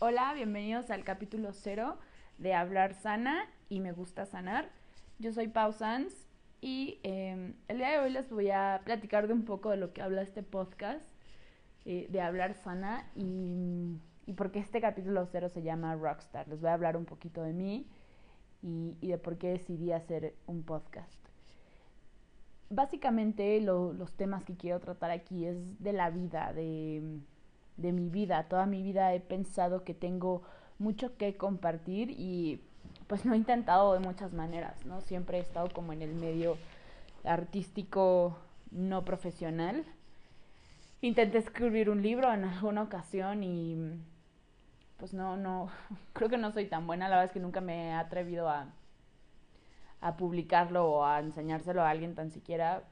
Hola, bienvenidos al capítulo cero de Hablar Sana y Me Gusta Sanar. Yo soy Pau Sanz y em, el día de hoy les voy a platicar de un poco de lo que habla este podcast eh, de Hablar Sana y, y por qué este capítulo cero se llama Rockstar. Les voy a hablar un poquito de mí y, de por qué decidí hacer un podcast. Básicamente lo, los temas que quiero tratar aquí es de la vida, de de mi vida. Toda mi vida he pensado que tengo mucho que compartir y pues lo he intentado de muchas maneras, ¿no? Siempre he estado como en el medio artístico no profesional. Intenté escribir un libro en alguna ocasión y pues no, no, creo que no soy tan buena, la verdad es que nunca me he atrevido a, a publicarlo o a enseñárselo a alguien tan siquiera,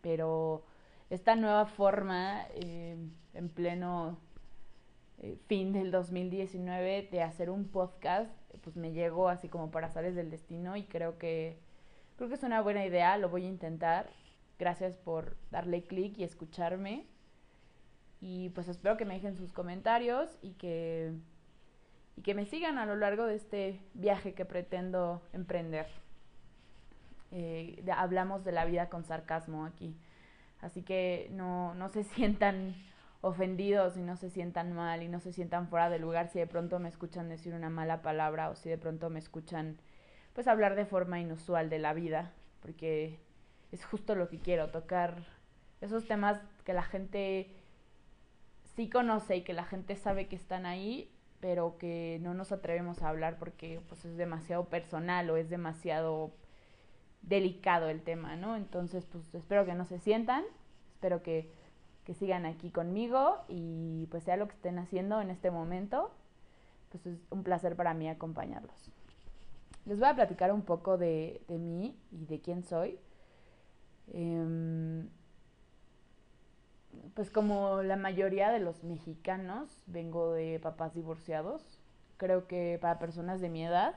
pero esta nueva forma eh, en pleno eh, fin del 2019 de hacer un podcast, pues me llegó así como para sales del destino y creo que creo que es una buena idea, lo voy a intentar. Gracias por darle clic y escucharme. Y pues espero que me dejen sus comentarios y que y que me sigan a lo largo de este viaje que pretendo emprender. Eh, hablamos de la vida con sarcasmo aquí. Así que no, no se sientan ofendidos y no se sientan mal y no se sientan fuera de lugar si de pronto me escuchan decir una mala palabra o si de pronto me escuchan pues hablar de forma inusual de la vida, porque es justo lo que quiero, tocar esos temas que la gente sí conoce y que la gente sabe que están ahí, pero que no nos atrevemos a hablar porque pues es demasiado personal o es demasiado delicado el tema, ¿no? Entonces, pues espero que no se sientan, espero que que sigan aquí conmigo y pues sea lo que estén haciendo en este momento, pues es un placer para mí acompañarlos. Les voy a platicar un poco de, de mí y de quién soy. Eh, pues como la mayoría de los mexicanos, vengo de papás divorciados. Creo que para personas de mi edad,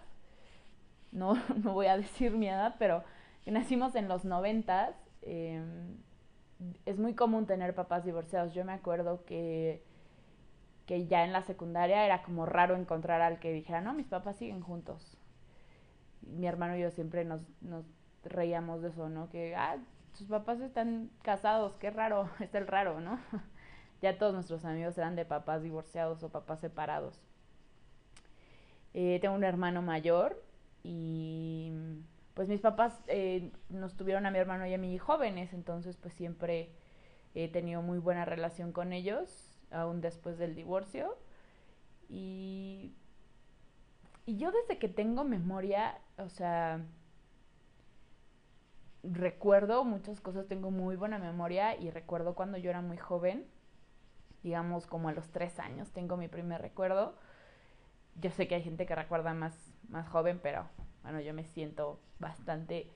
no, no voy a decir mi edad, pero nacimos en los noventas, eh, es muy común tener papás divorciados. Yo me acuerdo que, que ya en la secundaria era como raro encontrar al que dijera, no, mis papás siguen juntos. Mi hermano y yo siempre nos, nos reíamos de eso, ¿no? Que, ah, tus papás están casados, qué raro, es el raro, ¿no? ya todos nuestros amigos eran de papás divorciados o papás separados. Eh, tengo un hermano mayor y pues mis papás eh, nos tuvieron a mi hermano y a mí jóvenes, entonces pues siempre he tenido muy buena relación con ellos, aún después del divorcio. Y, y yo desde que tengo memoria, o sea, recuerdo muchas cosas, tengo muy buena memoria y recuerdo cuando yo era muy joven, digamos como a los tres años, tengo mi primer recuerdo. Yo sé que hay gente que recuerda más, más joven, pero bueno, yo me siento bastante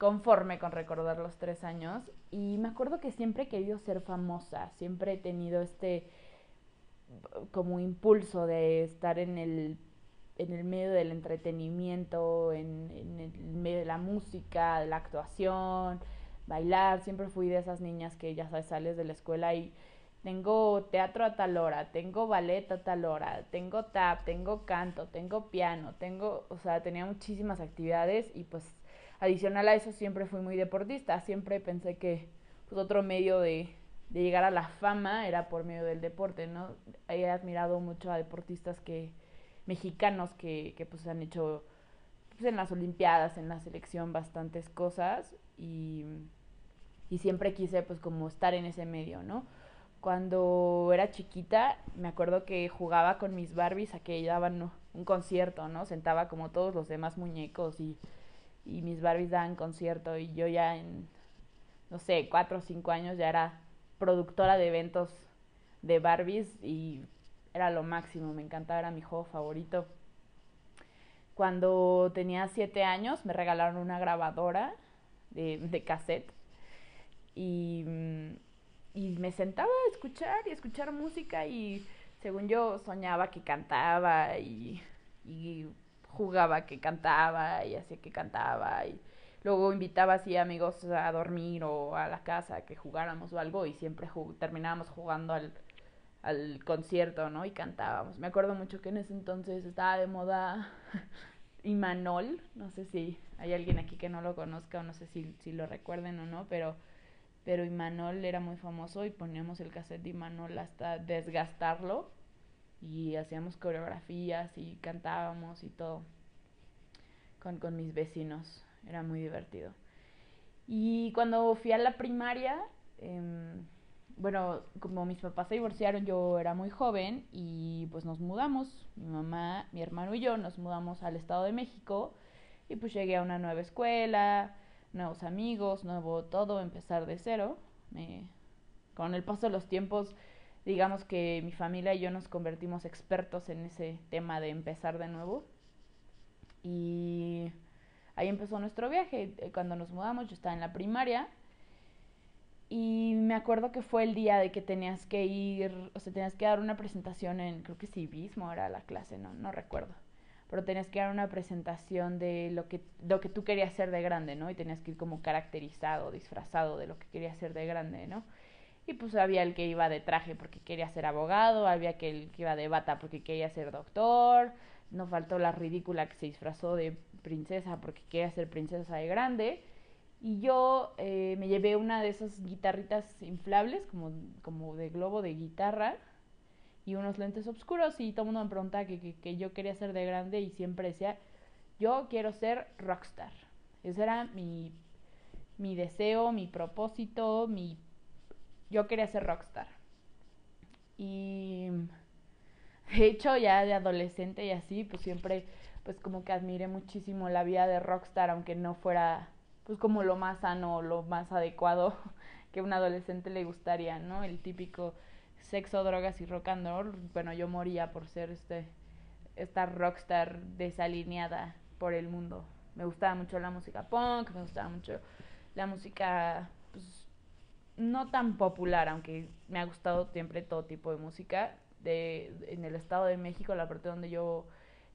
conforme con recordar los tres años. Y me acuerdo que siempre he querido ser famosa, siempre he tenido este como impulso de estar en el, en el medio del entretenimiento, en, el medio de la música, de la actuación, bailar, siempre fui de esas niñas que ya sabes, sales de la escuela y tengo teatro a tal hora, tengo ballet a tal hora, tengo tap, tengo canto, tengo piano, tengo, o sea, tenía muchísimas actividades y pues adicional a eso siempre fui muy deportista, siempre pensé que pues otro medio de, llegar a la fama era por medio del deporte, ¿no? He admirado mucho a deportistas que mexicanos que, que pues han hecho pues, en las olimpiadas, en la selección bastantes cosas y, y siempre quise pues como estar en ese medio, ¿no? cuando era chiquita, me acuerdo que jugaba con mis Barbies a que daban un concierto, ¿no? Sentaba como todos los demás muñecos y, y mis Barbies daban concierto y yo ya en, no sé, cuatro o cinco años ya era productora de eventos de Barbies y era lo máximo, me encantaba, era mi juego favorito. Cuando tenía siete años me regalaron una grabadora de, de cassette y mm, y me sentaba a escuchar y escuchar música y según yo soñaba que cantaba y, y jugaba que cantaba y hacía que cantaba y luego invitaba así amigos a dormir o a la casa que jugáramos o algo y siempre terminábamos jugando al, al concierto, ¿no? Y cantábamos. Me acuerdo mucho que en ese entonces estaba de moda Imanol, no sé si hay alguien aquí que no lo conozca o no sé si, si lo recuerden o no, pero, pero Imanol era muy famoso y poníamos el cassette de Imanol hasta desgastarlo y hacíamos coreografías y cantábamos y todo con, con mis vecinos, era muy divertido. Y cuando fui a la primaria, eh, bueno, como mis papás se divorciaron, yo era muy joven y pues nos mudamos, mi mamá, mi hermano y yo nos mudamos al Estado de México y pues llegué a una nueva escuela, nuevos amigos, nuevo todo, empezar de cero. con el paso de los tiempos, digamos que mi familia y yo nos convertimos expertos en ese tema de empezar de nuevo. Y ahí empezó nuestro viaje. Cuando nos mudamos, yo estaba en la primaria y me acuerdo que fue el día de que tenías que ir, o sea, tenías que dar una presentación en, creo que civismo era la clase, no, no recuerdo. Pero tenías que dar una presentación de lo que, lo que tú querías ser de grande, ¿no? Y tenías que ir como caracterizado, disfrazado de lo que querías ser de grande, ¿no? Y pues había el que iba de traje porque quería ser abogado, había que el que iba de bata porque quería ser doctor, no faltó la ridícula que se disfrazó de princesa porque quería ser princesa de grande y yo eh, me llevé una de esas guitarritas inflables, como, como de globo de guitarra, y unos lentes oscuros. Y todo el mundo me preguntaba que, que, yo quería ser de grande y siempre decía, yo quiero ser rockstar. Ese era mi, mi deseo, mi propósito, mi... Yo quería ser rockstar. Y de hecho ya de adolescente y así, pues siempre, pues como que admiré muchísimo la vida de rockstar, aunque no fuera pues como lo más sano, lo más adecuado que un adolescente le gustaría, ¿no? El típico sexo, drogas y rock and roll. Bueno, yo moría por ser este esta rockstar desalineada por el mundo. Me gustaba mucho la música punk, me gustaba mucho la música pues, no tan popular, aunque me ha gustado siempre todo tipo de música. De, en el Estado de México, la parte donde yo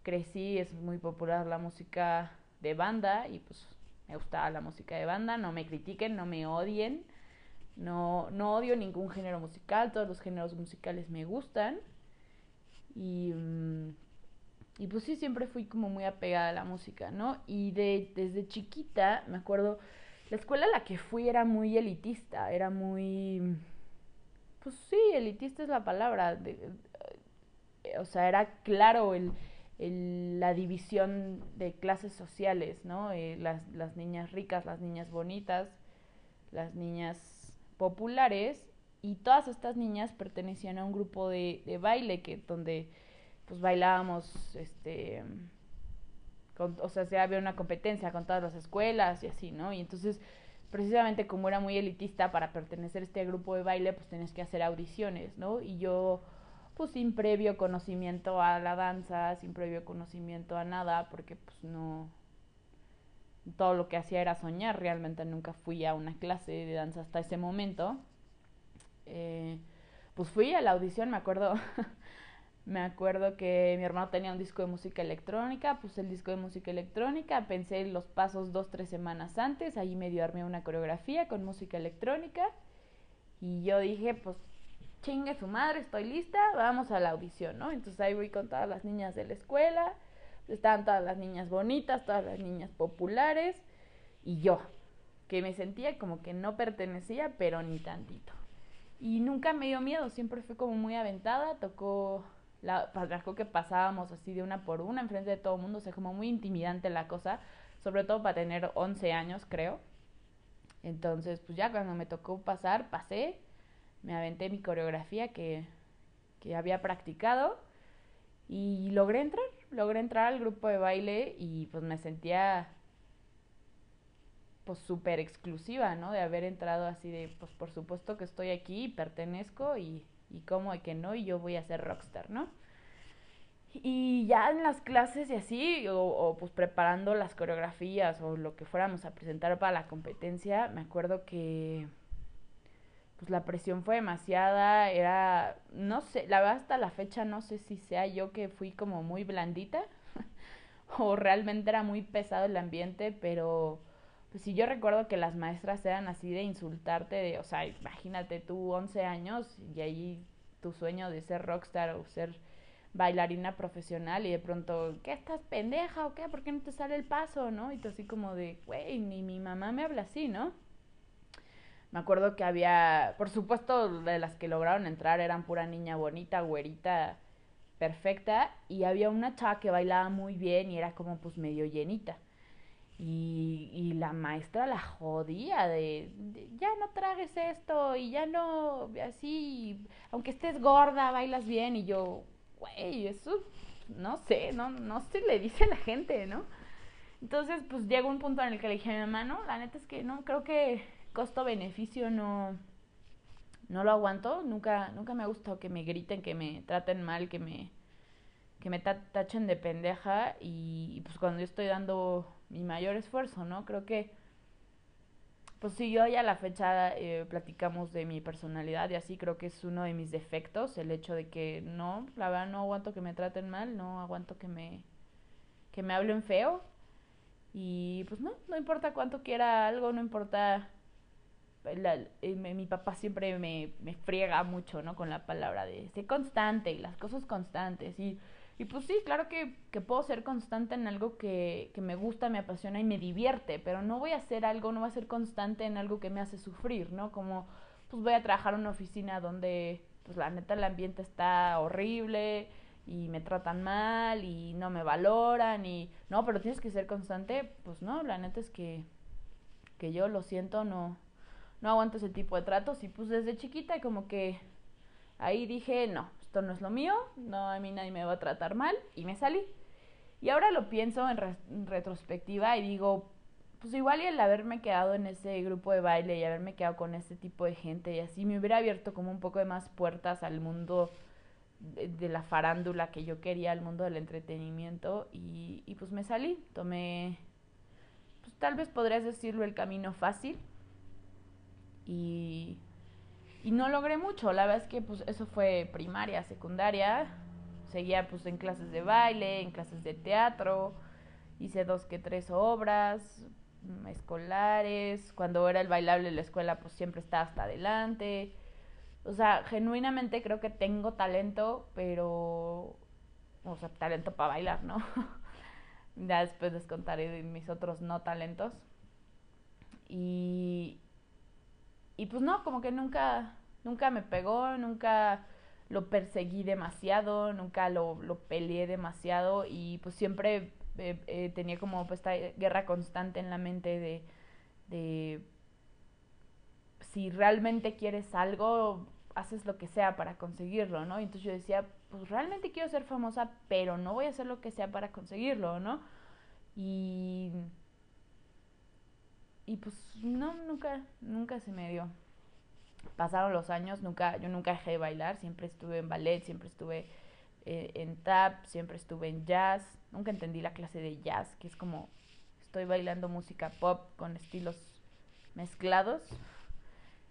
crecí, es muy popular la música de banda y pues me gustaba la música de banda, no me critiquen, no me odien. No, no odio ningún género musical, todos los géneros musicales me gustan. Y, mm, y pues sí, siempre fui como muy apegada a la música, ¿no? Y de, desde chiquita, me acuerdo, la escuela a la que fui era muy elitista, era muy... Pues sí, elitista es la palabra. o sea, era claro el la división de clases sociales, ¿no? Eh, las, las niñas ricas, las niñas bonitas, las niñas populares y todas estas niñas pertenecían a un grupo de, de baile que donde pues bailábamos este o sea, se había una competencia con todas las escuelas y así, ¿no? Y entonces precisamente como era muy elitista para pertenecer a este grupo de baile, pues tenías que hacer audiciones, ¿no? Y yo pues sin previo conocimiento a la danza, sin previo conocimiento a nada, porque pues no, todo lo que hacía era soñar, realmente nunca fui a una clase de danza hasta ese momento. Eh, pues fui a la audición, me acuerdo, me acuerdo que mi hermano tenía un disco de música electrónica, pues el disco de música electrónica, pensé los pasos dos, tres semanas antes, ahí medio armé una coreografía con música electrónica y yo dije, pues chingue su madre, estoy lista, vamos a la audición, ¿no? Entonces ahí voy con todas las niñas de la escuela, estaban todas las niñas bonitas, todas las niñas populares y yo, que me sentía como que no pertenecía, pero ni tantito. Y nunca me dio miedo, siempre fue como muy aventada, tocó la que pasábamos así de una por una enfrente de todo el mundo, o sea, como muy intimidante la cosa, sobre todo para tener 11 años, creo. Entonces, pues ya cuando me tocó pasar, pasé me aventé mi coreografía que, que había practicado y logré entrar, logré entrar al grupo de baile y pues me sentía pues súper exclusiva, ¿no? De haber entrado así de, pues por supuesto que estoy aquí, pertenezco y, y cómo de que no, y yo voy a ser rockstar, ¿no? Y ya en las clases y así, o, o, pues preparando las coreografías o lo que fuéramos a presentar para la competencia, me acuerdo que pues la presión fue demasiada, era, no sé, la verdad hasta la fecha no sé si sea yo que fui como muy blandita o realmente era muy pesado el ambiente, pero pues sí yo recuerdo que las maestras eran así de insultarte, de, o sea, imagínate tú 11 años y ahí tu sueño de ser rockstar o ser bailarina profesional y de pronto, ¿qué estás pendeja o qué? ¿Por qué no te sale el paso, no? Y tú así como de, güey, ni mi mamá me habla así, ¿no? Me acuerdo que había, por supuesto, de las que lograron entrar eran pura niña bonita, güerita, perfecta, y había una chava que bailaba muy bien y era como pues medio llenita. Y, la maestra la jodía de, ya no tragues esto y ya no, así, aunque estés gorda, bailas bien. Y yo, güey, eso, no sé, no, no se le dice la gente, ¿no? Entonces, pues llegó un punto en el que le dije a mi mamá, no, la neta es que no, creo que costo-beneficio no, no lo aguanto. Nunca, nunca me ha gustado que me griten, que me traten mal, que me, que me tachen de pendeja. Y, pues cuando yo estoy dando mi mayor esfuerzo, ¿no? Creo que, pues si yo ya a la fecha eh, platicamos de mi personalidad y así, creo que es uno de mis defectos, el hecho de que no, la verdad no aguanto que me traten mal, no aguanto que me, que me hablen feo. Y pues no, no importa cuánto quiera algo, no importa eh, mi papá siempre me, me, friega mucho, ¿no? Con la palabra de ser constante y las cosas constantes. Y, y pues sí, claro que, que puedo ser constante en algo que, que, me gusta, me apasiona y me divierte, pero no voy a hacer algo, no voy a ser constante en algo que me hace sufrir, ¿no? Como, pues voy a trabajar en una oficina donde, pues la neta, el ambiente está horrible y me tratan mal y no me valoran y, no, pero tienes que ser constante, pues no, la neta es que, que yo lo siento, no, no aguanto ese tipo de tratos y pues desde chiquita como que ahí dije, no, esto no es lo mío, no, a mí nadie me va a tratar mal y me salí. Y ahora lo pienso en, retrospectiva y digo, pues igual y el haberme quedado en ese grupo de baile y haberme quedado con este tipo de gente y así me hubiera abierto como un poco de más puertas al mundo de, la farándula que yo quería, al mundo del entretenimiento y pues me salí, tomé, pues tal vez podrías decirlo el camino fácil, y, y no logré mucho. La verdad es que pues eso fue primaria, secundaria. Seguía pues en clases de baile, en clases de teatro. Hice dos que tres obras mm, escolares. Cuando era el bailable en la escuela pues siempre estaba hasta adelante. O sea, genuinamente creo que tengo talento, pero... O sea, talento para bailar, ¿no? ya después les contaré de mis otros no talentos. Y, y pues no, como que nunca, nunca me pegó, nunca lo perseguí demasiado, nunca lo, lo peleé demasiado y pues siempre eh, eh, tenía como pues, esta guerra constante en la mente de, de si realmente quieres algo, haces lo que sea para conseguirlo, ¿no? Y entonces yo decía, pues realmente quiero ser famosa, pero no voy a hacer lo que sea para conseguirlo, ¿no? Y y pues no, nunca, nunca se me dio. Pasaron los años, nunca, yo nunca dejé de bailar, siempre estuve en ballet, siempre estuve eh, en tap, siempre estuve en jazz, nunca entendí la clase de jazz, que es como estoy bailando música pop con estilos mezclados.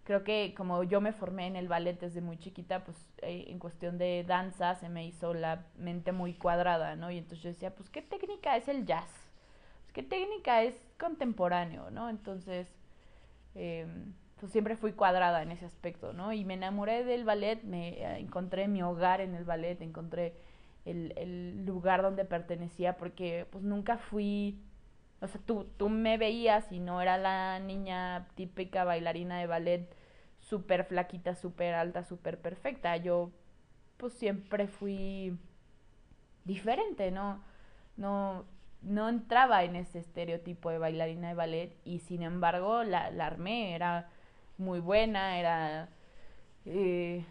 Creo que como yo me formé en el ballet desde muy chiquita, pues eh, en cuestión de danza se me hizo la mente muy cuadrada, ¿no? Y entonces yo decía, pues, ¿qué técnica es el jazz? ¿Qué técnica es contemporáneo, ¿no? Entonces, em, pues siempre fui cuadrada en ese aspecto, ¿no? Y me enamoré del ballet, me eh, encontré mi hogar en el ballet, encontré el, el, lugar donde pertenecía, porque pues nunca fui, o sea, tú, tú me veías y no era la niña típica bailarina de ballet súper flaquita, súper alta, súper perfecta. Yo pues siempre fui diferente, ¿no? No, no entraba en ese estereotipo de bailarina de ballet y sin embargo la, la armé, era muy buena, era eh,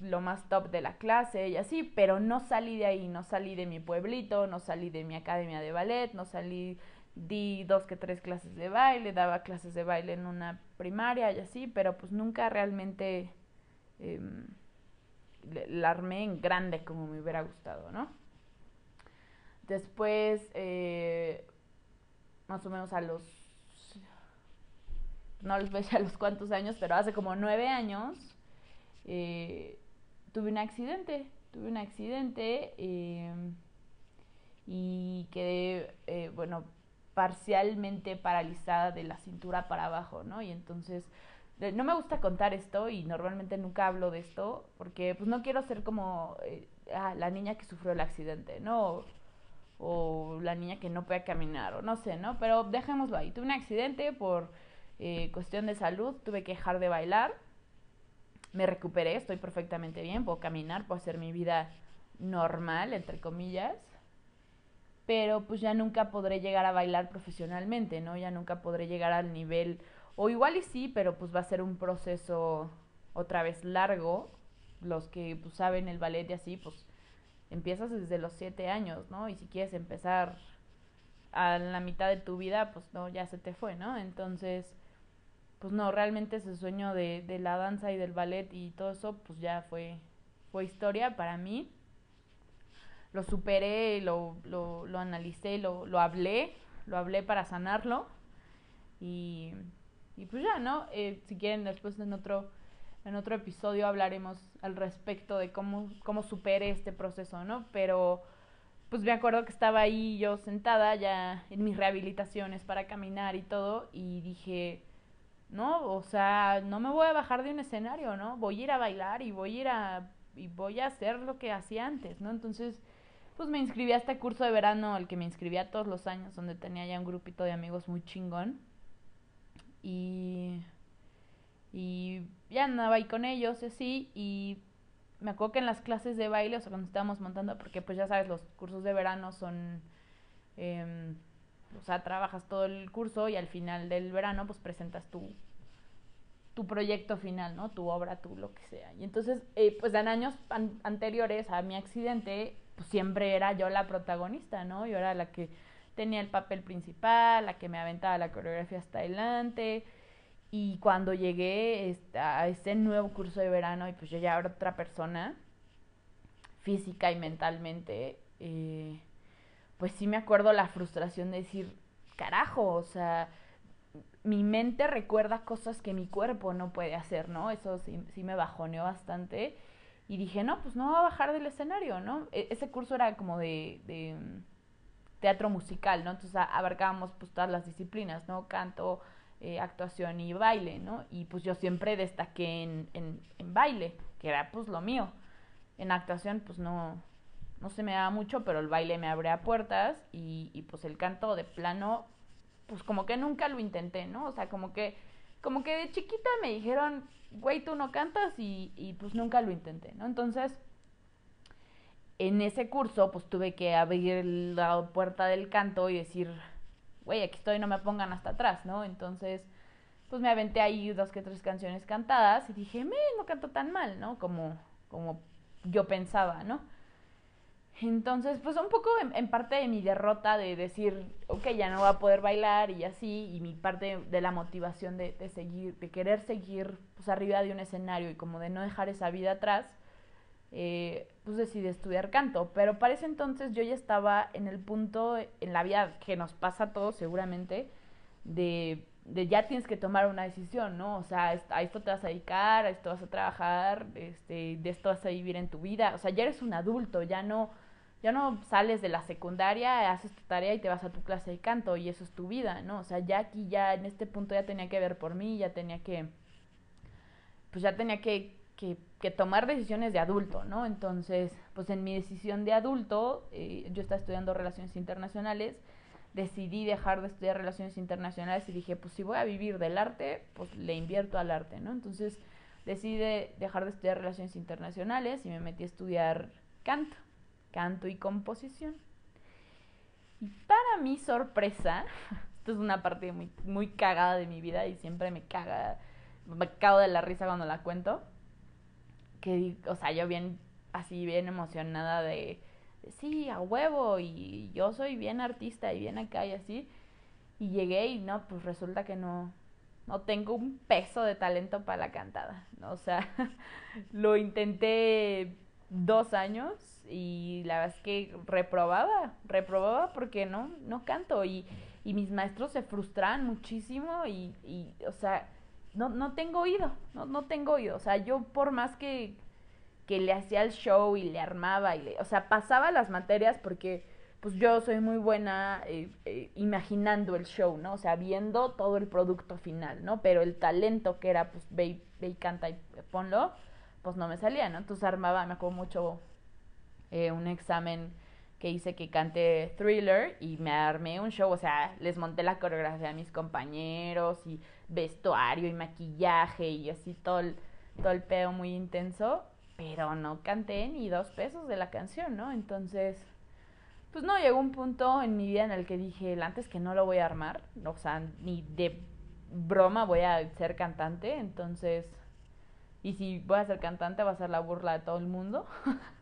lo más top de la clase y así, pero no salí de ahí, no salí de mi pueblito, no salí de mi academia de ballet, no salí, di dos que tres clases de baile, daba clases de baile en una primaria y así, pero pues nunca realmente eh, la armé en grande como me hubiera gustado, ¿no? Después, eh, más o menos a los, no les voy a a los cuántos años, pero hace como nueve años, eh, tuve un accidente, tuve un accidente eh, y quedé, bueno, parcialmente paralizada de la cintura para abajo, ¿no? Y entonces no me gusta contar esto y normalmente nunca hablo de esto porque pues no quiero ser como eh, ah, la niña que sufrió el accidente, ¿no? O, la niña que no puede caminar, o no sé, ¿no? Pero dejémoslo ahí. Tuve un accidente por eh, cuestión de salud, tuve que dejar de bailar, me recuperé, estoy perfectamente bien, puedo caminar, puedo hacer mi vida normal, entre comillas, pero pues ya nunca podré llegar a bailar profesionalmente, ¿no? Ya nunca podré llegar al nivel o igual y sí, pero pues va a ser un proceso otra vez largo. Los que pues, saben el ballet y así, pues empiezas desde los siete años, ¿no? Y si quieres empezar a la mitad de tu vida, pues no, ya se te fue, ¿no? Entonces, pues no, realmente ese sueño de, la danza y del ballet y todo eso, pues ya fue, fue historia para mí. Lo superé, lo analicé, lo, lo hablé, lo hablé para sanarlo. Y y pues ya, ¿no? Eh, si quieren, después en otro, en otro episodio hablaremos al respecto de cómo, cómo supere este proceso, ¿no? Pero pues me acuerdo que estaba ahí yo sentada ya en mis rehabilitaciones para caminar y todo y dije, no, o sea, no me voy a bajar de un escenario, ¿no? Voy a ir a bailar y voy a ir a y voy a hacer lo que hacía antes, ¿no? Entonces, pues me inscribí a este curso de verano al que me inscribía todos los años, donde tenía ya un grupito de amigos muy chingón. Y, y ya andaba ahí con ellos y así. Y me acuerdo que en las clases de baile, o sea, cuando estábamos montando, porque pues ya sabes, los cursos de verano son... Eh, o sea, trabajas todo el curso y al final del verano pues presentas tu, tu proyecto final, ¿no? Tu obra, tu lo que sea. Y entonces, eh, pues en años anteriores a mi accidente, pues siempre era yo la protagonista, ¿no? Yo era la que tenía el papel principal, la que me aventaba la coreografía hasta adelante. Y cuando llegué a este nuevo curso de verano y pues yo ya era otra persona, física y mentalmente, eh, pues sí me acuerdo la frustración de decir, carajo, o sea, mi mente recuerda cosas que mi cuerpo no puede hacer, ¿no? Eso sí, sí me bajoneó bastante. Y dije, no, pues no va a bajar del escenario, ¿no? E-, ese curso era como de, de teatro musical, ¿no? Entonces abarcábamos pues todas las disciplinas, ¿no? Canto, eh, actuación y baile, ¿no? Y pues yo siempre destaqué en, en, en, baile, que era pues lo mío. En actuación pues no, no se me daba mucho, pero el baile me abría puertas y, y pues el canto de plano, pues como que nunca lo intenté, ¿no? O sea, como que, como que de chiquita me dijeron, güey, tú no cantas y, y pues nunca lo intenté, ¿no? Entonces en ese curso, pues tuve que abrir la puerta del canto y decir, güey, aquí estoy, no me pongan hasta atrás, ¿no? Entonces, pues me aventé ahí dos que tres canciones cantadas y dije, me, no canto tan mal, ¿no? Como, como yo pensaba, ¿no? Entonces, pues un poco en, parte de mi derrota de decir, ok, ya no voy a poder bailar y así, y mi parte de la motivación de, de seguir, de querer seguir pues arriba de un escenario y como de no dejar esa vida atrás, eh, pues decidí estudiar canto. Pero para ese entonces yo ya estaba en el punto en la vida que nos pasa a todos seguramente, de, de ya tienes que tomar una decisión, ¿no? O sea, a esto te vas a dedicar, a esto vas a trabajar, este, de esto vas a vivir en tu vida. O sea, ya eres un adulto, ya no, ya no sales de la secundaria, haces tu tarea y te vas a tu clase de canto y eso es tu vida, ¿no? O sea, ya aquí, ya en este punto ya tenía que ver por mí, ya tenía que, pues ya tenía que que, tomar decisiones de adulto, ¿no? Entonces, pues en mi decisión de adulto, eh, yo estaba estudiando relaciones internacionales, decidí dejar de estudiar relaciones internacionales y dije, pues si voy a vivir del arte, pues le invierto al arte, ¿no? Entonces decidí dejar de estudiar relaciones internacionales y me metí a estudiar canto, canto y composición. Y para mi sorpresa, esto es una parte muy, muy cagada de mi vida y siempre me caga, me cago de la risa cuando la cuento que, o sea, yo bien, así bien emocionada de, sí, a huevo, y yo soy bien artista y bien acá y así. Y llegué y no, pues resulta que no, no tengo un peso de talento para la cantada. O sea, lo intenté dos años y la verdad es que reprobaba, reprobaba porque no, no canto y, y mis maestros se frustran muchísimo y, y o sea, no, no tengo oído, no, no tengo oído. O sea, yo por más que, que le hacía el show y le armaba, y le, o sea, pasaba las materias porque pues yo soy muy buena eh, eh, imaginando el show, ¿no? O sea, viendo todo el producto final, ¿no? Pero el talento que era, pues, ve, ve y canta y ponlo, pues no me salía, ¿no? Entonces armaba, me acuerdo mucho, eh, un examen que hice que cante thriller y me armé un show, o sea, les monté la coreografía a mis compañeros y vestuario y maquillaje y así todo el, todo el pedo muy intenso, pero no canté ni dos pesos de la canción, ¿no? Entonces, pues no, llegó un punto en mi vida en el que dije, antes que no lo voy a armar, o sea, ni de broma voy a ser cantante, entonces, y si voy a ser cantante va a ser la burla de todo el mundo.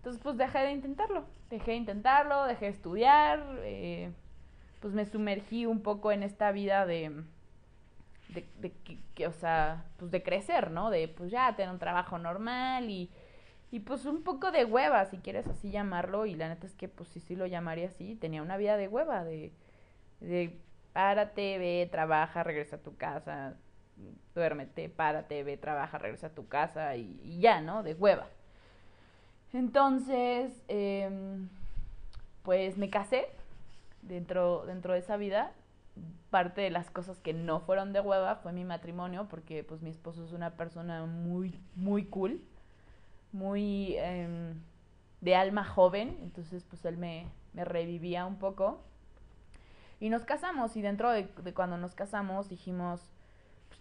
entonces, pues dejé de intentarlo, dejé de intentarlo, dejé de estudiar, eh, pues me sumergí un poco en esta vida de de, que, o sea, pues de crecer, ¿no? De pues ya tener un trabajo normal y, y pues un poco de hueva, si quieres así llamarlo, y la neta es que pues sí, sí lo llamaría así, tenía una vida de hueva, de, de párate, ve, trabaja, regresa a tu casa, duérmete, párate, ve, trabaja, regresa a tu casa y ya, ¿no? De hueva. Entonces, eh, pues me casé dentro, dentro de esa vida parte de las cosas que no fueron de hueva fue mi matrimonio, porque pues mi esposo es una persona muy, muy cool, muy eh, de alma joven, entonces pues él me, revivía un poco. Y nos casamos, y dentro de, cuando nos casamos dijimos,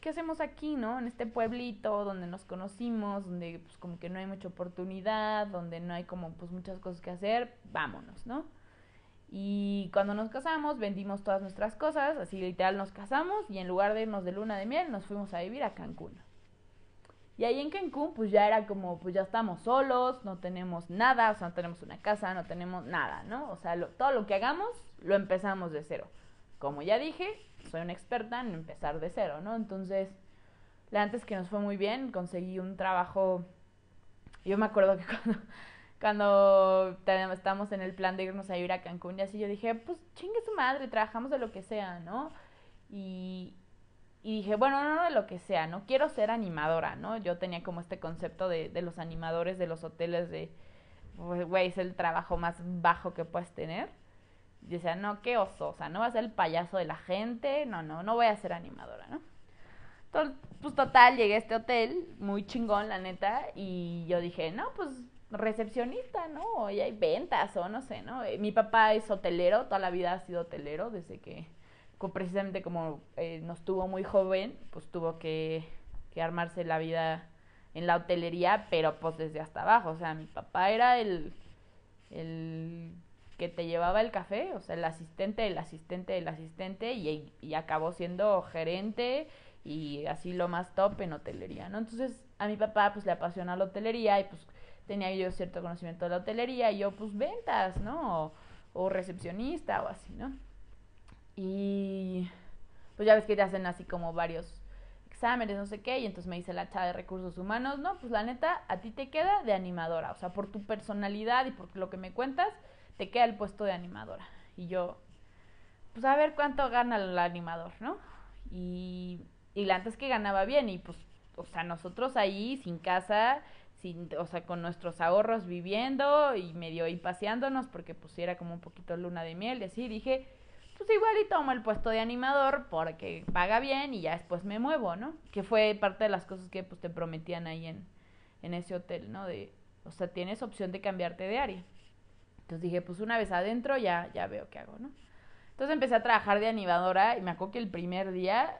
¿qué hacemos aquí, no? En este pueblito donde nos conocimos, donde pues como que no hay mucha oportunidad, donde no hay como pues muchas cosas que hacer, vámonos, ¿no? Y cuando nos casamos, vendimos todas nuestras cosas, así literal nos casamos y en lugar de irnos de luna de miel, nos fuimos a vivir a Cancún. Y ahí en Cancún, pues ya era como, pues ya estamos solos, no tenemos nada, o sea, no tenemos una casa, no tenemos nada, ¿no? O sea, todo lo que hagamos, lo empezamos de cero. Como ya dije, soy una experta en empezar de cero, ¿no? Entonces, antes que nos fue muy bien, conseguí un trabajo. Yo me acuerdo que cuando cuando estábamos en el plan de irnos a ir a Cancún y así, yo dije, pues chingue su madre, trabajamos de lo que sea, ¿no? Y, y dije, bueno, no, no de lo que sea, no quiero ser animadora, ¿no? Yo tenía como este concepto de, de los animadores de los hoteles de, pues, güey, es el trabajo más bajo que puedes tener. Y decía, no, qué oso, no va a ser el payaso de la gente, no, no, no voy a ser animadora, ¿no? Entonces, pues total, llegué a este hotel, muy chingón, la neta, y yo dije, no, pues recepcionista, ¿no? Y hay ventas o no sé, ¿no? Eh, mi papá es hotelero, toda la vida ha sido hotelero, desde que, precisamente como eh, nos tuvo muy joven, pues tuvo que, que armarse la vida en la hotelería, pero pues desde hasta abajo, o sea, mi papá era el, el que te llevaba el café, o sea, el asistente el asistente del asistente y, acabó siendo gerente y así lo más top en hotelería, ¿no? Entonces a mi papá pues le apasiona la hotelería y pues tenía yo cierto conocimiento de la hotelería y yo pues ventas, ¿no? O, recepcionista o así, ¿no? Y pues ya ves que te hacen así como varios exámenes, no sé qué, y entonces me dice la chava de recursos humanos, no, pues la neta, a ti te queda de animadora, o sea, por tu personalidad y por lo que me cuentas, te queda el puesto de animadora. Y yo, pues a ver cuánto gana el animador, ¿no? Y, y antes que ganaba bien, y pues, o sea, nosotros ahí sin casa, sin, o sea, con nuestros ahorros viviendo y medio ahí paseándonos porque pues era como un poquito luna de miel y así dije, pues igual y tomo el puesto de animador porque paga bien y ya después me muevo, ¿no? Que fue parte de las cosas que pues te prometían ahí en, en ese hotel, ¿no? De, o sea, tienes opción de cambiarte de área. Entonces dije, pues una vez adentro ya, ya veo qué hago, ¿no? Entonces empecé a trabajar de animadora y me acuerdo que el primer día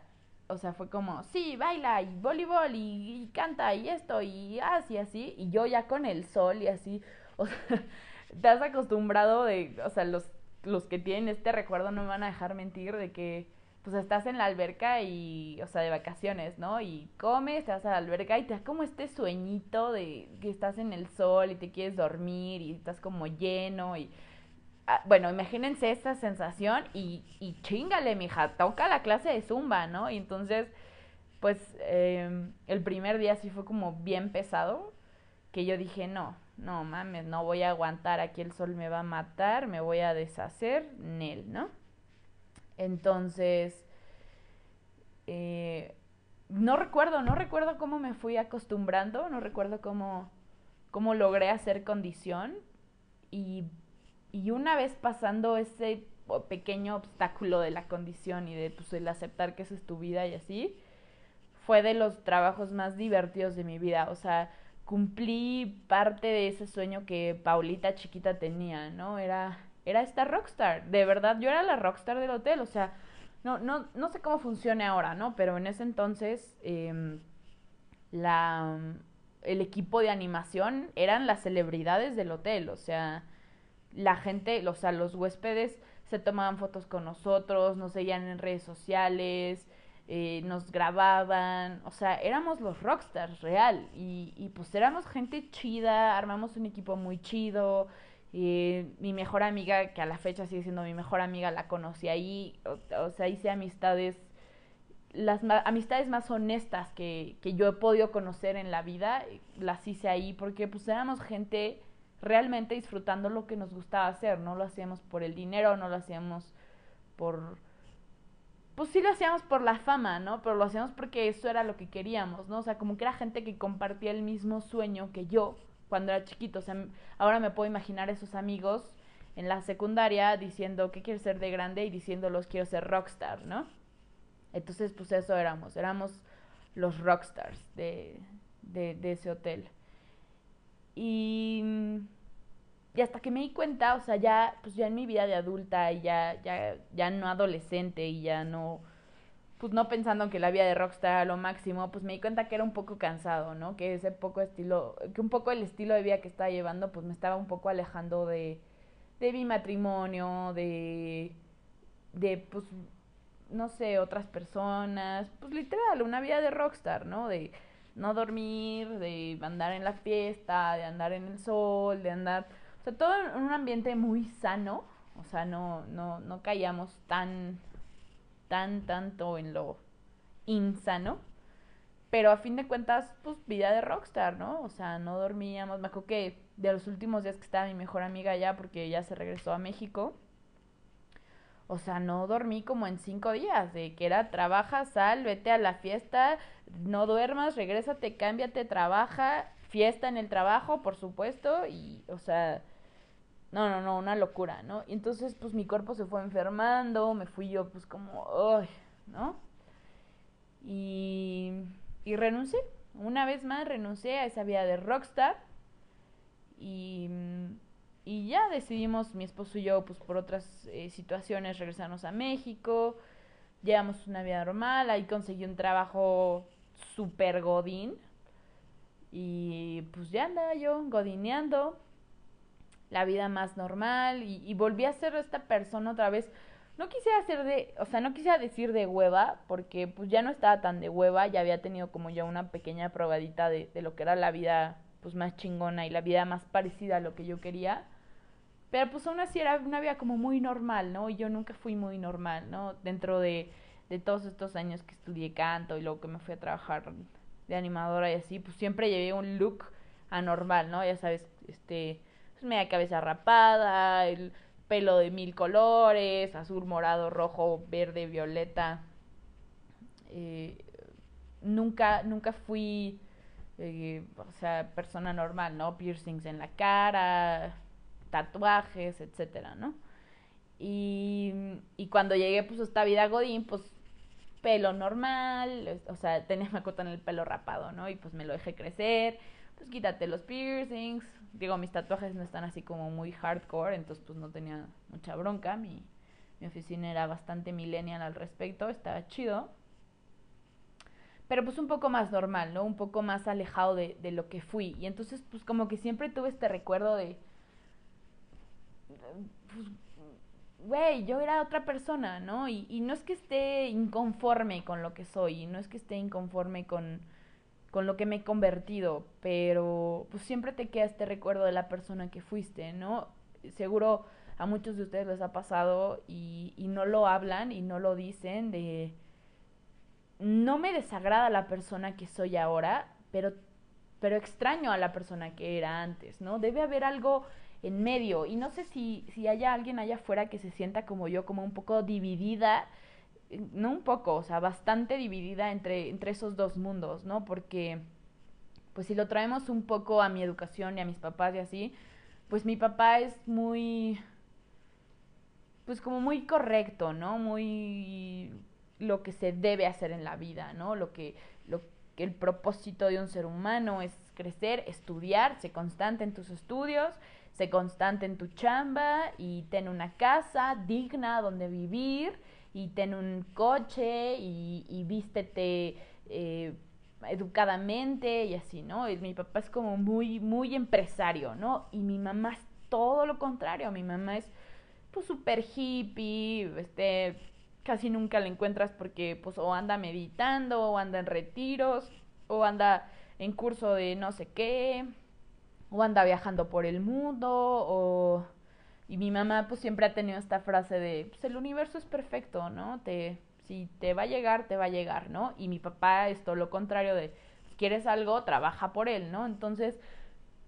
o sea, fue como, sí, baila y voleibol y, canta y esto y así, así. Y yo ya con el sol y así, o sea, te has acostumbrado de, o sea, los, los que tienen este recuerdo no me van a dejar mentir de que, pues estás en la alberca y, o sea, de vacaciones, ¿no? Y comes, te vas a la alberca y te da como este sueñito de que estás en el sol y te quieres dormir y estás como lleno y Ah, bueno, imagínense esta sensación y, y chingale, mija, toca la clase de zumba, ¿no? Y entonces, pues, em, el primer día sí fue como bien pesado, que yo dije, no, no mames, no voy a aguantar, aquí el sol me va a matar, me voy a deshacer, Nel, ¿no? Entonces, eh, no recuerdo, no recuerdo cómo me fui acostumbrando, no recuerdo cómo, cómo logré hacer condición y y una vez pasando ese pequeño obstáculo de la condición y de pues, el aceptar que esa es tu vida y así, fue de los trabajos más divertidos de mi vida. O sea, cumplí parte de ese sueño que Paulita chiquita tenía, ¿no? Era, era esta rockstar. De verdad, yo era la rockstar del hotel. O sea, no, no, no sé cómo funcione ahora, ¿no? Pero en ese entonces, eh, la, el equipo de animación eran las celebridades del hotel. O sea, la gente, o sea, los huéspedes se tomaban fotos con nosotros, nos seguían en redes sociales, eh, nos grababan, o sea, éramos los rockstars real y, y pues éramos gente chida, armamos un equipo muy chido, mi mejor amiga, que a la fecha sigue siendo mi mejor amiga, la conocí ahí, o, sea, hice amistades, las amistades más honestas que, que yo he podido conocer en la vida, las hice ahí porque pues éramos gente realmente disfrutando lo que nos gustaba hacer, no lo hacíamos por el dinero, no lo hacíamos por... Pues sí lo hacíamos por la fama, ¿no? Pero lo hacíamos porque eso era lo que queríamos, ¿no? O sea, como que era gente que compartía el mismo sueño que yo cuando era chiquito. O sea, ahora me puedo imaginar esos amigos en la secundaria diciendo que quiero ser de grande y diciéndolos quiero ser rockstar, ¿no? Entonces, pues eso éramos, éramos los rockstars de, de, de ese hotel. Y, y hasta que me di cuenta, o sea, ya, pues ya en mi vida de adulta y ya, ya, ya no adolescente y ya no, pues no pensando que la vida de rockstar era lo máximo, pues me di cuenta que era un poco cansado, ¿no? Que ese poco estilo, que un poco el estilo de vida que estaba llevando, pues me estaba un poco alejando de, de mi matrimonio, de, de, pues, no sé, otras personas, pues literal, una vida de rockstar, ¿no? De no dormir, de andar en la fiesta, de andar en el sol, de andar, o sea, todo en un ambiente muy sano, o sea, no, no, no caíamos tan, tan, tanto en lo insano, pero a fin de cuentas, pues vida de rockstar, ¿no? O sea, no dormíamos, me acuerdo que de los últimos días que estaba mi mejor amiga allá, porque ella se regresó a México, o sea, no dormí como en cinco días, de que era trabaja, sal, vete a la fiesta, no duermas, regrésate, cámbiate, trabaja, fiesta en el trabajo, por supuesto, y, o sea, no, no, no, una locura, ¿no? Y entonces, pues mi cuerpo se fue enfermando, me fui yo, pues como, ¡ay! ¿no? Y, y renuncié, una vez más renuncié a esa vida de rockstar y y ya decidimos, mi esposo y yo, pues por otras eh, situaciones, regresarnos a México. Llevamos una vida normal, ahí conseguí un trabajo súper godín. Y pues ya andaba yo godineando la vida más normal y, volví a ser esta persona otra vez. No quisiera ser de, o sea, no quisiera decir de hueva, porque pues ya no estaba tan de hueva, ya había tenido como ya una pequeña probadita de, de lo que era la vida pues más chingona y la vida más parecida a lo que yo quería. Pero pues aún así era una vida como muy normal, ¿no? Y yo nunca fui muy normal, ¿no? Dentro de, de todos estos años que estudié canto y luego que me fui a trabajar de animadora y así, pues siempre llevé un look anormal, ¿no? Ya sabes, este, media cabeza rapada, el pelo de mil colores, azul, morado, rojo, verde, violeta. Eh, nunca, nunca fui, eh, o sea, persona normal, ¿no? Piercings en la cara, tatuajes, etcétera, ¿no? Y, y cuando llegué pues a esta vida Godín, pues pelo normal, o sea, tenía macota en el pelo rapado, ¿no? Y pues me lo dejé crecer, pues quítate los piercings, digo, mis tatuajes no están así como muy hardcore, entonces pues no tenía mucha bronca, mi, mi oficina era bastante millennial al respecto, estaba chido. Pero pues un poco más normal, ¿no? Un poco más alejado de, de lo que fui. Y entonces pues como que siempre tuve este recuerdo de, pues, güey, yo era otra persona, ¿no? Y, y, no es que esté inconforme con lo que soy, y no es que esté inconforme con, con lo que me he convertido, pero pues siempre te queda este recuerdo de la persona que fuiste, ¿no? Seguro a muchos de ustedes les ha pasado y, y no lo hablan y no lo dicen de... No me desagrada la persona que soy ahora, pero, pero extraño a la persona que era antes, ¿no? Debe haber algo en medio. Y no sé si, si haya alguien allá afuera que se sienta como yo, como un poco dividida, no un poco, o sea, bastante dividida entre, entre esos dos mundos, ¿no? Porque, pues si lo traemos un poco a mi educación y a mis papás y así, pues mi papá es muy, pues como muy correcto, ¿no? Muy lo que se debe hacer en la vida, ¿no? Lo que, lo el propósito de un ser humano es crecer, estudiar, ser constante en tus estudios, ser constante en tu chamba y ten una casa digna donde vivir y ten un coche y, vístete eh, educadamente y así, ¿no? Y mi papá es como muy, muy empresario, ¿no? Y mi mamá es todo lo contrario, mi mamá es pues súper hippie, este, casi nunca la encuentras porque pues o anda meditando o anda en retiros o anda en curso de no sé qué o anda viajando por el mundo o y mi mamá pues siempre ha tenido esta frase de pues el universo es perfecto, ¿no? Te si te va a llegar, te va a llegar, ¿no? Y mi papá es todo lo contrario de quieres algo, trabaja por él, ¿no? Entonces,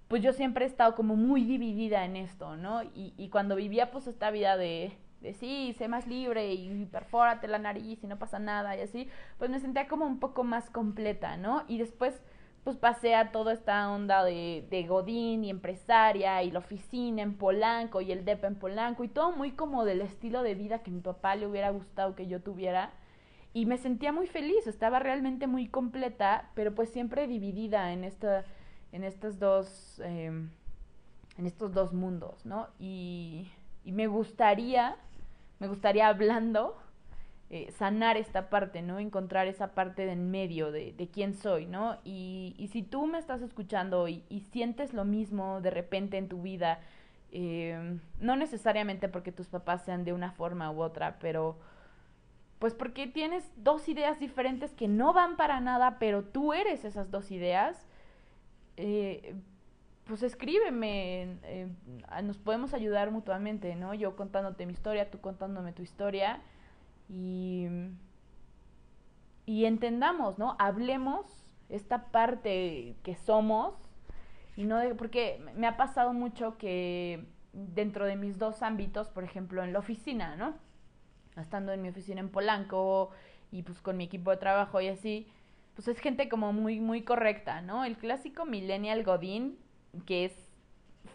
pues yo siempre he estado como muy dividida en esto, ¿no? Y, y cuando vivía pues esta vida de, de sí, sé más libre y perfórate la nariz y no pasa nada y así, pues me sentía como un poco más completa, ¿no? Y después pues pasé a toda esta onda de, de Godín y empresaria y la oficina en Polanco y el DEP en Polanco y todo muy como del estilo de vida que mi papá le hubiera gustado que yo tuviera. Y me sentía muy feliz, estaba realmente muy completa, pero pues siempre dividida en esta en estos dos, em, en estos dos mundos, ¿no? Y, y, me gustaría, me gustaría hablando, eh, sanar esta parte, ¿no? Encontrar esa parte de en medio de, de quién soy, ¿no? Y, y, si tú me estás escuchando y, y, sientes lo mismo de repente en tu vida, eh, no necesariamente porque tus papás sean de una forma u otra, pero pues porque tienes dos ideas diferentes que no van para nada, pero tú eres esas dos ideas, eh, pues escríbeme, nos podemos ayudar mutuamente, ¿no? Yo contándote mi historia, tú contándome tu historia y, y entendamos, ¿no? Hablemos esta parte que somos y no porque me ha pasado mucho que dentro de mis dos ámbitos, por ejemplo, en la oficina, ¿no? Estando en mi oficina en Polanco y pues con mi equipo de trabajo y así, pues es gente como muy, muy correcta, ¿no? El clásico millennial godín, que es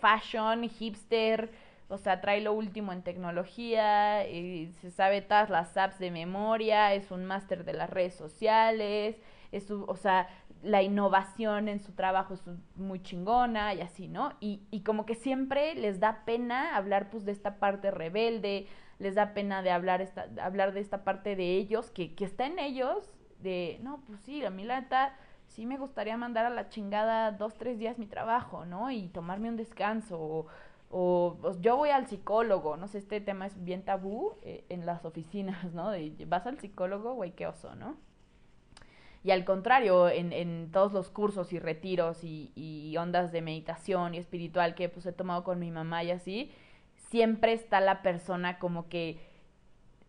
fashion, hipster, o sea, trae lo último en tecnología, y se sabe todas las apps de memoria, es un máster de las redes sociales, es, o sea, la innovación en su trabajo es muy chingona y así, ¿no? Y, y como que siempre les da pena hablar pues de esta parte rebelde, les da pena de hablar, esta, hablar de esta parte de ellos, que, que está en ellos, de, no, pues sí, a mí la sí me gustaría mandar a la chingada dos, tres días mi trabajo, ¿no? Y tomarme un descanso o, yo voy al psicólogo, no sé, este tema es bien tabú eh, en las oficinas, ¿no? Vas al psicólogo, güey, qué oso, ¿no? Y al contrario, en, en todos los cursos y retiros y, ondas de meditación y espiritual que pues he tomado con mi mamá y así, siempre está la persona como que,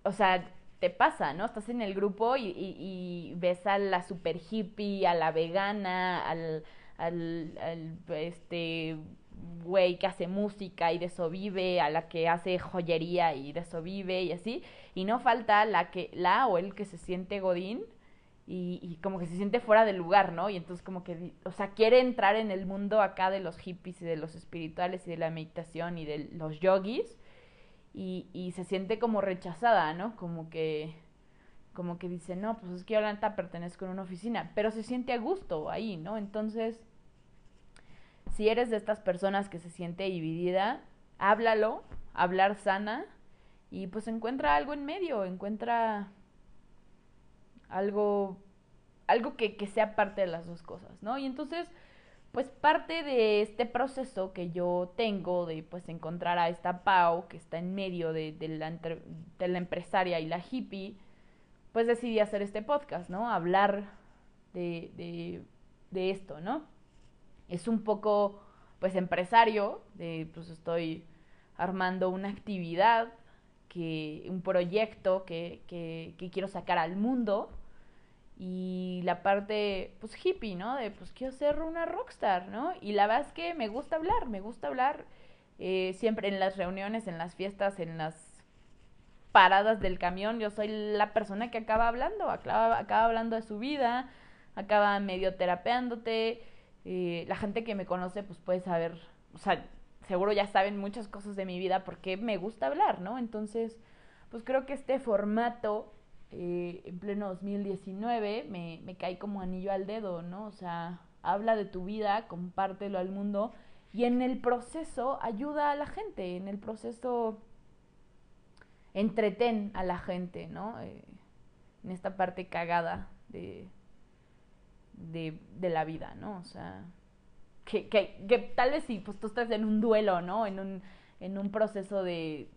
o sea, te pasa, ¿no? Estás en el grupo y, y, y ves a la super hippie, a la vegana, al, al este güey que hace música y de eso vive, a la que hace joyería y de eso vive y así, y no falta la que la o el que se siente godín y, y como que se siente fuera del lugar, ¿no? Y entonces como que, o sea, quiere entrar en el mundo acá de los hippies y de los espirituales y de la meditación y de los yogis y, y se siente como rechazada, ¿no? Como que, como que dice, no, pues es que yo la pertenezco a una oficina, pero se siente a gusto ahí, ¿no? Entonces, si eres de estas personas que se siente dividida, háblalo, hablar sana y pues encuentra algo en medio, encuentra algo, algo que, que sea parte de las dos cosas, ¿no? Y entonces, pues parte de este proceso que yo tengo de pues encontrar a esta Pau que está en medio de, de, la, empresaria y la hippie, pues decidí hacer este podcast, ¿no? Hablar de, de, de esto, ¿no? Es un poco pues empresario, de, pues estoy armando una actividad, que, un proyecto que, que, que quiero sacar al mundo y la parte pues hippie, ¿no? De pues quiero ser una rockstar, ¿no? Y la verdad es que me gusta hablar, me gusta hablar eh, siempre en las reuniones, en las fiestas, en las paradas del camión, yo soy la persona que acaba hablando, acaba, acaba hablando de su vida, acaba medio terapeándote, eh, la gente que me conoce pues puede saber, o sea, seguro ya saben muchas cosas de mi vida porque me gusta hablar, ¿no? Entonces, pues creo que este formato eh, en pleno 2019 me, me cae como anillo al dedo, ¿no? O sea, habla de tu vida, compártelo al mundo y en el proceso ayuda a la gente, en el proceso entretén a la gente, ¿no? Eh, en esta parte cagada de, de, de, la vida, ¿no? O sea, que, que, tal vez si pues tú estás en un duelo, ¿no? En un, en un proceso de,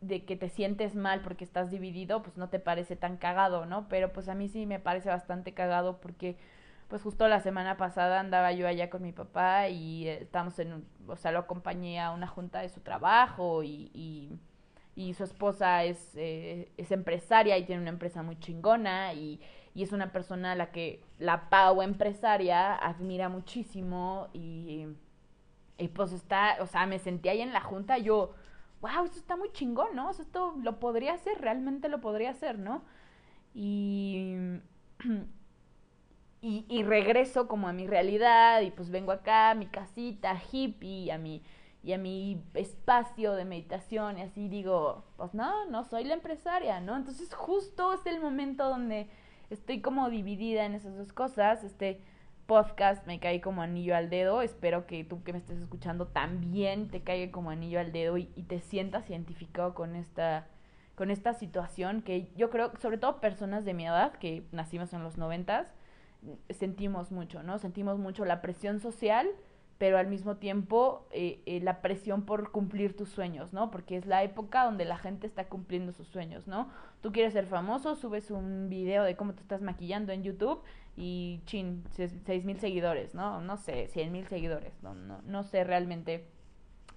de que te sientes mal porque estás dividido, pues no te parece tan cagado, ¿no? Pero pues a mí sí me parece bastante cagado porque pues justo la semana pasada andaba yo allá con mi papá y eh, estábamos en, o sea, lo acompañé a una junta de su trabajo y, y, y su esposa es, eh, es empresaria y tiene una empresa muy chingona y, y es una persona a la que la Pau empresaria admira muchísimo y, y pues está, o sea, me sentí ahí en la junta yo wow, esto está muy chingón, ¿no? O sea, esto lo podría hacer, realmente lo podría hacer, ¿no? Y, y, y, regreso como a mi realidad y pues vengo acá a mi casita hippie, a mi, y a mi espacio de meditación y así digo, pues no, no soy la empresaria, ¿no? Entonces justo es el momento donde estoy como dividida en esas dos cosas, este podcast me cae como anillo al dedo. Espero que tú que me estés escuchando también te caiga como anillo al dedo y, y, te sientas identificado con esta, con esta situación que yo creo, sobre todo personas de mi edad, que nacimos en los noventas, sentimos mucho, ¿no? Sentimos mucho la presión social, pero al mismo tiempo eh, eh, la presión por cumplir tus sueños, ¿no? Porque es la época donde la gente está cumpliendo sus sueños, ¿no? Tú quieres ser famoso, subes un video de cómo te estás maquillando en YouTube y chin, seis mil seguidores, ¿no? No sé, cien mil seguidores, no, no, no sé realmente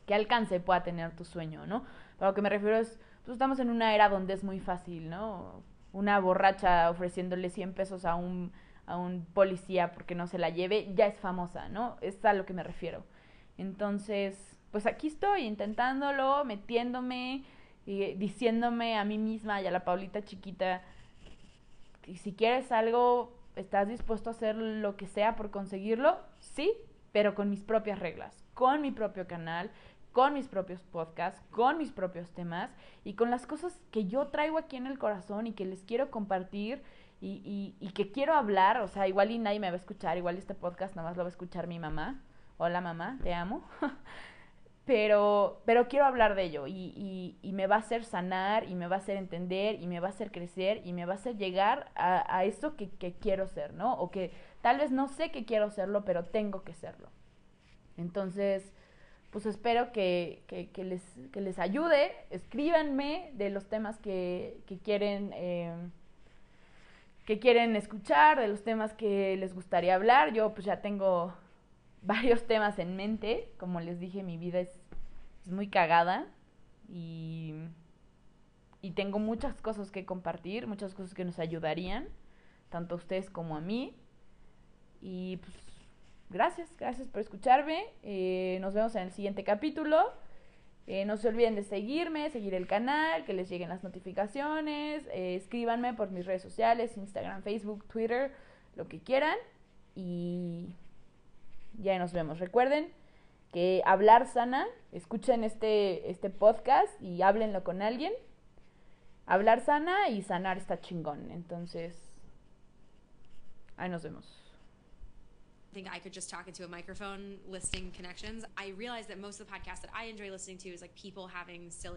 qué alcance pueda tener tu sueño, ¿no? Pero lo que me refiero es, pues estamos en una era donde es muy fácil, ¿no? Una borracha ofreciéndole 100 pesos a un, a un policía porque no se la lleve, ya es famosa, ¿no? Es a lo que me refiero. Entonces, pues aquí estoy intentándolo, metiéndome, y diciéndome a mí misma y a la Paulita chiquita, si quieres algo, ¿Estás dispuesto a hacer lo que sea por conseguirlo? Sí, pero con mis propias reglas, con mi propio canal, con mis propios podcasts, con mis propios temas y con las cosas que yo traigo aquí en el corazón y que les quiero compartir y, y, que quiero hablar. O sea, igual y nadie me va a escuchar, igual este podcast nada más lo va a escuchar mi mamá. Hola mamá, te amo. pero, pero quiero hablar de ello y, y, me va a hacer sanar y me va a hacer entender y me va a hacer crecer y me va a hacer llegar a, a eso que, que, quiero ser, ¿no? O que tal vez no sé que quiero serlo, pero tengo que serlo. Entonces, pues espero que, que, que les, que les ayude. Escríbanme de los temas que, que quieren... Eh, que quieren escuchar, de los temas que les gustaría hablar. Yo pues ya tengo varios temas en mente. Como les dije, mi vida es, es muy cagada y, y, tengo muchas cosas que compartir, muchas cosas que nos ayudarían, tanto a ustedes como a mí. Y pues gracias, gracias por escucharme. Eh, nos vemos en el siguiente capítulo. Eh, no se olviden de seguirme, seguir el canal, que les lleguen las notificaciones. Eh, escríbanme por mis redes sociales, Instagram, Facebook, Twitter, lo que quieran. Y ya nos vemos. Recuerden que hablar sana, escuchen este, este podcast y háblenlo con alguien. Hablar sana y sanar está chingón. Entonces, ahí nos vemos. I think I could just talk into a microphone listing connections. I realize that most of the podcasts that I enjoy listening to is like people having silly